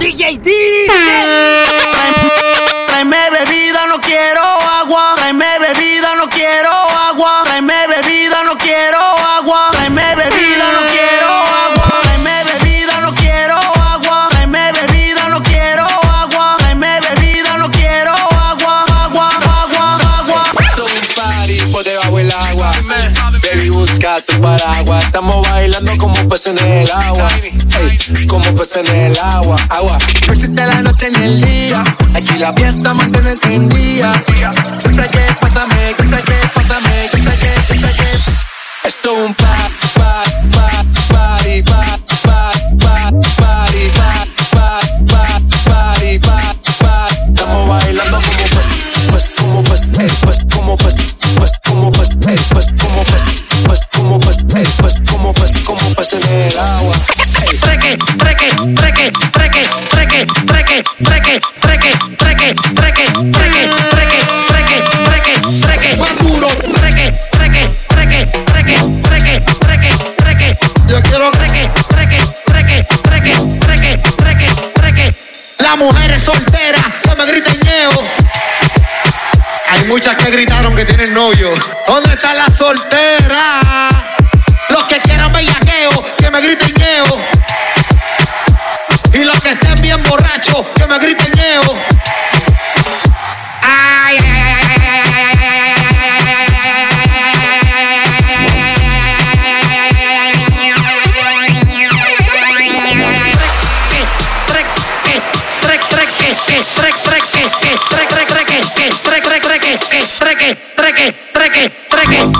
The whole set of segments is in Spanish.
DJ D. Tráeme bebida, no quiero agua. Tráeme bebida, no quiero agua. Tráeme bebida, no quiero agua. Tráeme bebida, no quiero agua. Tráeme bebida, no quiero agua. Tráeme bebida, no quiero agua. Tráeme bebida, no quiero agua. Agua, agua, agua. Esto es un party por debajo del agua. Busca tu paraguas. Estamos bailando como peces en el agua. Ey, como peces en el agua. Agua. No existe la noche ni el día. Aquí la fiesta mantiene encendida. Siempre que pásame, siempre que pásame, siempre que, siempre que. Esto es un pa, pa, pa, mujeres solteras que me griten ñeo. Hay muchas que gritaron que tienen novio. ¿Dónde está la soltera? Los que quieran bellaqueo, que me griten ñeo. Thank you.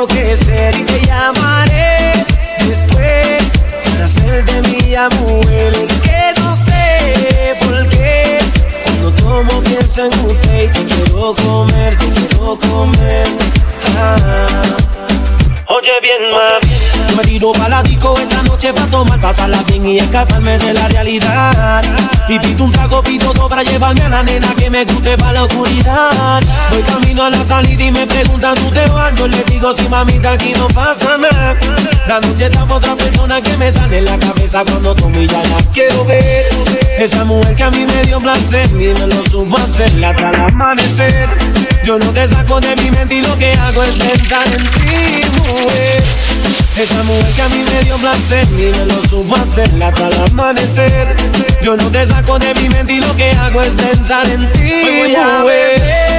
Enloquecer y te llamaré después para hacer de mí a mujeres que no sé por qué cuando tomo pienso en usted y te quiero comer, te quiero comer. Ah. Oye bien, mami, me tiro pa' la disco esta noche pa' tomar, pasarla bien y escaparme de la realidad. Y pito un trago, pito todo para llevarme a la nena que me guste para la oscuridad. Voy camino a la salida y me preguntan, ¿tú te vas? Yo le digo, si mamita, aquí no pasa nada. La noche está otra persona que me sale en la cabeza cuando tú ya la quiero ver. Esa mujer que a mí me dio placer y me lo supo hacer hasta el amanecer. Yo no te saco de mi mente y lo que hago es pensar en ti, mujer. Esa mujer que a mí me dio placer y me lo supo hacer hasta el amanecer. Yo no te saco de mi mente y lo que hago es pensar en ti, voy a beber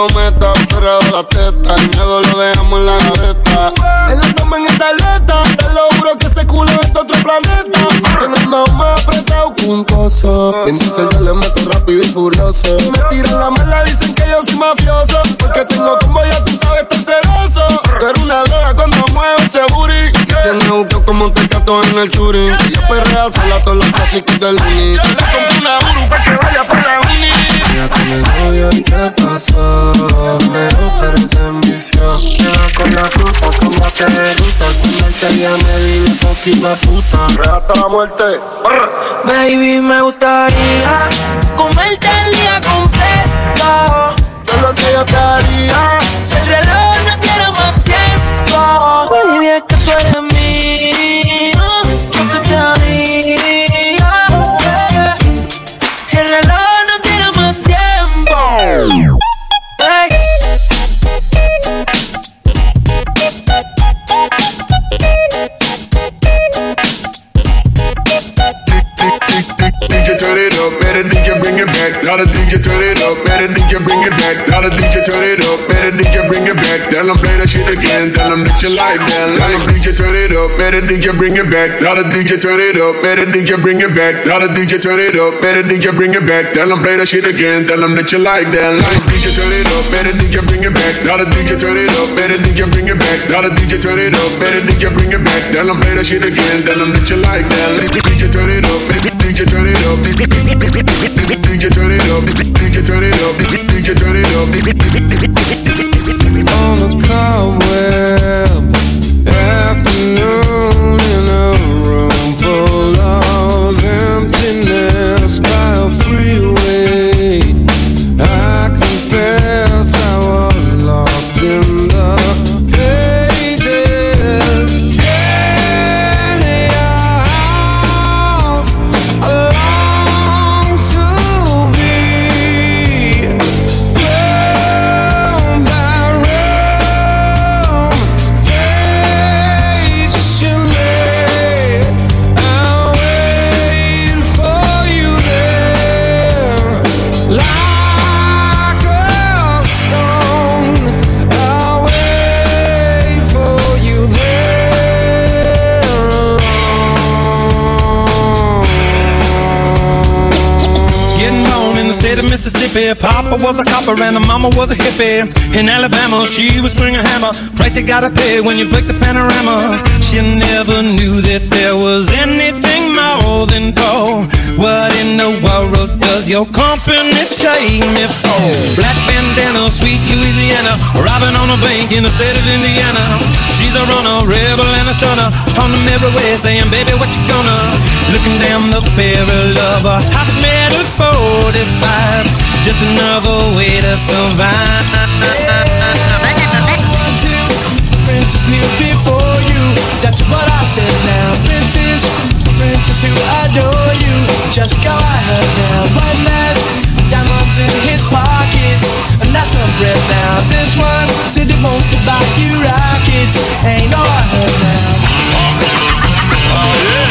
lo meta. Pero de la teta, el miedo lo dejamos en la gaveta. Él lo toma en esta aleta. Te lo juro que ese culo es de otro planeta. Tiene el más más apretado que un coso. Bien dice yo le meto rápido y furioso. Me tiran la mala, dicen que yo soy mafioso. Porque tengo como ya tú sabes, estar celoso. Eres una droga cuando mueve ese booty. Tiene un coco como un tecato en el churi. Y yo perrea sola todos los clásicos del uni. Yo le compré una Uru para que vaya por la uni. Fíjate mi novio y qué pasó Pero pero se envició Queda con la fruta como te gusta Cuando él se llame dile fuck la puta. Hasta la muerte. Brr. Baby, me gustaría comerte el día completo. Todo lo que yo te haría. Si el reloj no tiene más tiempo, baby, es que tú eres like that. Tell them DJ turn it up, better DJ bring it back. Tell the DJ turn it up, better DJ bring it back. Tell the DJ turn it up, better DJ bring it back. Tell them play that shit again, tell them that you like that. Like DJ turn it up, better DJ bring it back. Tell the DJ turn it up, better DJ bring it back. Tell the DJ turn it up, better DJ bring it back. Tell them play that shit again, tell them that you like that. Like DJ turn it up, DJ turn it up, DJ turn it up, DJ turn it up, DJ turn it up. Papa was a copper and the mama was a hippie. In Alabama, she was swinging a hammer. Price you gotta pay when you break the panorama. She never knew that there was anything your company take me for? Black bandana, sweet Louisiana, robbing on a bank in the state of Indiana. She's a runner, rebel and a stunner. On the way saying, baby, what you gonna? Looking down the barrel of a hot metal 45. Just another way to survive. Princess kneel before you. That's what I said now. Princess, princess who adore you. Just go ahead now, When there's diamonds in his pockets, and that's some bread now. This one said he wants to buy you rockets, ain't no I heard now. Oh yeah.